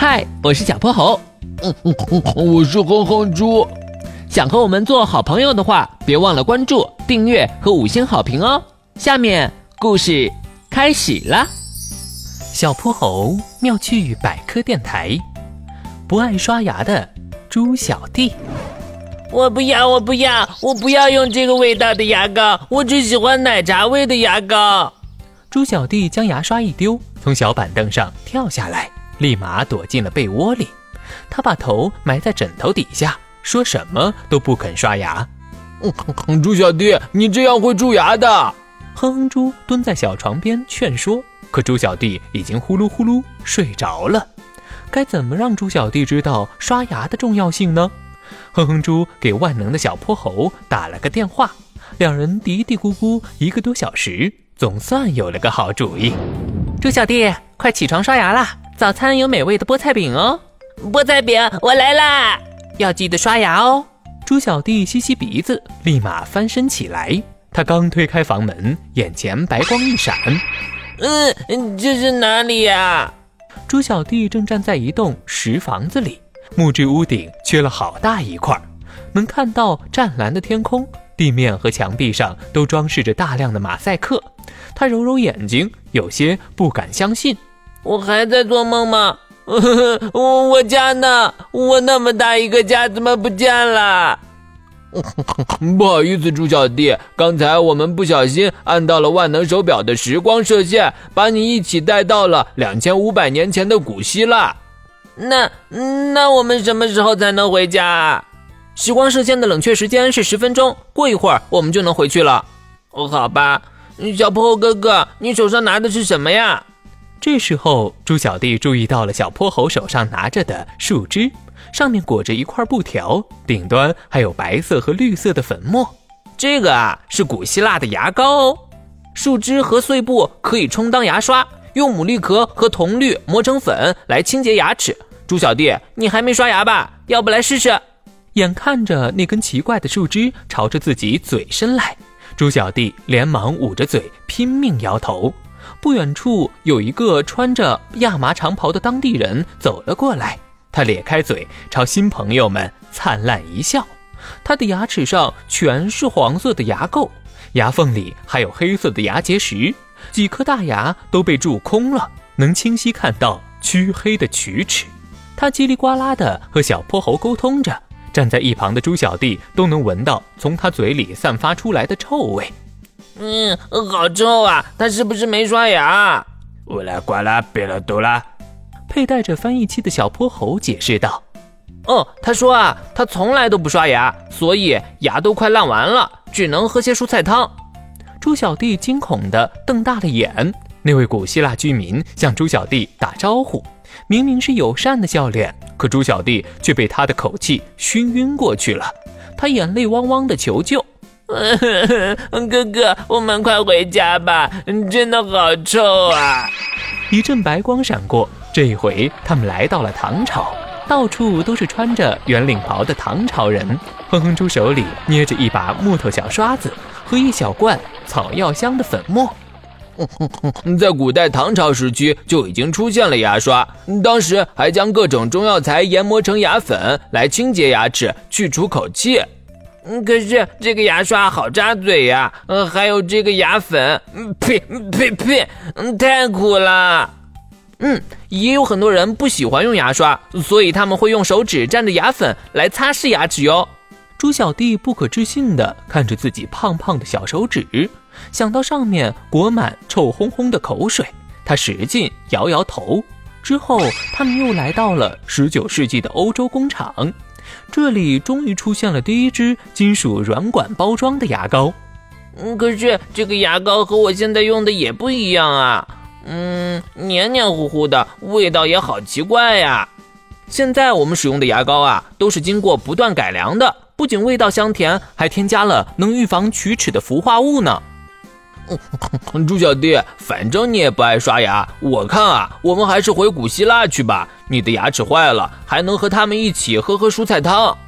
嗨，我是小泼猴。嗯嗯嗯，我是哼哼猪。想和我们做好朋友的话，别忘了关注、订阅和五星好评哦。下面故事开始了。小泼猴妙趣百科电台，不爱刷牙的猪小弟。我不要，我不要，我不要用这个味道的牙膏，我只喜欢奶茶味的牙膏。猪小弟将牙刷一丢，从小板凳上跳下来，立马躲进了被窝里。他把头埋在枕头底下，说什么都不肯刷牙。嗯猪小弟，你这样会蛀牙的。哼哼猪蹲在小床边劝说，可猪小弟已经呼噜呼噜睡着了。该怎么让猪小弟知道刷牙的重要性呢？哼哼猪给万能的小泼猴打了个电话，两人嘀嘀咕咕一个多小时，总算有了个好主意。猪小弟，快起床刷牙啦！早餐有美味的菠菜饼哦。菠菜饼，我来啦！要记得刷牙哦。猪小弟吸吸鼻子，立马翻身起来。他刚推开房门，眼前白光一闪。嗯，这是哪里呀？猪小弟正站在一栋石房子里。木质屋顶缺了好大一块，能看到湛蓝的天空，地面和墙壁上都装饰着大量的马赛克。他揉揉眼睛，有些不敢相信：“我还在做梦吗？我 我家呢？我那么大一个家怎么不见了？” 不好意思，猪小弟，刚才我们不小心按到了万能手表的时光射线，把你一起带到了两千五百年前的古希腊。那那我们什么时候才能回家？啊？时光射线的冷却时间是十分钟，过一会儿我们就能回去了。哦，好吧，小泼猴哥哥，你手上拿的是什么呀？这时候，猪小弟注意到了小泼猴手上拿着的树枝，上面裹着一块布条，顶端还有白色和绿色的粉末。这个啊，是古希腊的牙膏哦。树枝和碎布可以充当牙刷，用牡蛎壳和铜绿磨成粉来清洁牙齿。猪小弟，你还没刷牙吧？要不来试试？眼看着那根奇怪的树枝朝着自己嘴伸来，猪小弟连忙捂着嘴，拼命摇头。不远处有一个穿着亚麻长袍的当地人走了过来，他咧开嘴朝新朋友们灿烂一笑。他的牙齿上全是黄色的牙垢，牙缝里还有黑色的牙结石，几颗大牙都被蛀空了，能清晰看到黢黑的龋齿。他叽里呱啦地和小泼猴沟通着，站在一旁的猪小弟都能闻到从他嘴里散发出来的臭味。嗯，好臭啊！他是不是没刷牙？乌拉呱啦，别了多啦。佩戴着翻译器的小泼猴解释道：“哦，他说啊，他从来都不刷牙，所以牙都快烂完了，只能喝些蔬菜汤。”猪小弟惊恐地瞪大了眼。那位古希腊居民向猪小弟打招呼。明明是友善的笑脸，可猪小弟却被他的口气熏晕过去了。他眼泪汪汪的求救：“ 哥哥，我们快回家吧，真的好臭啊！”一阵白光闪过，这一回他们来到了唐朝，到处都是穿着圆领袍的唐朝人。哼哼猪手里捏着一把木头小刷子和一小罐草药香的粉末。在古代唐朝时期就已经出现了牙刷，当时还将各种中药材研磨成牙粉来清洁牙齿、去除口气。可是这个牙刷好扎嘴呀，嗯，还有这个牙粉，嗯呸呸呸，嗯，太苦了。嗯，也有很多人不喜欢用牙刷，所以他们会用手指蘸着牙粉来擦拭牙齿哟。猪小弟不可置信地看着自己胖胖的小手指。想到上面裹满臭烘烘的口水，他使劲摇摇头。之后，他们又来到了十九世纪的欧洲工厂，这里终于出现了第一支金属软管包装的牙膏。嗯，可是这个牙膏和我现在用的也不一样啊。嗯，黏黏糊糊的，味道也好奇怪呀。现在我们使用的牙膏啊，都是经过不断改良的，不仅味道香甜，还添加了能预防龋齿的氟化物呢。猪小弟，反正你也不爱刷牙，我看啊，我们还是回古希腊去吧。你的牙齿坏了，还能和他们一起喝喝蔬菜汤。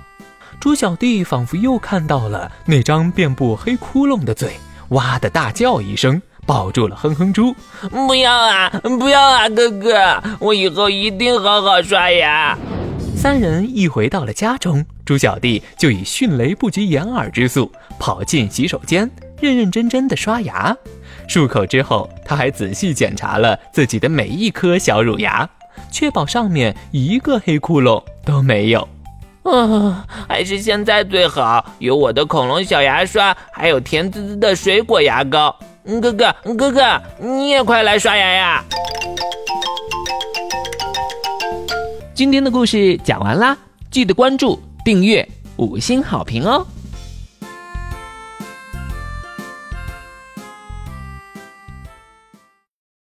猪小弟仿佛又看到了那张遍布黑窟窿的嘴，哇的大叫一声，抱住了哼哼猪。不要啊，不要啊，哥哥，我以后一定好好刷牙。三人一回到了家中，猪小弟就以迅雷不及掩耳之速跑进洗手间，认认真真的刷牙。漱口之后，他还仔细检查了自己的每一颗小乳牙，确保上面一个黑窟窿都没有。啊，还是现在最好，有我的恐龙小牙刷，还有甜滋滋的水果牙膏。哥哥，哥哥，你也快来刷牙呀！今天的故事讲完啦，记得关注、订阅、五星好评哦！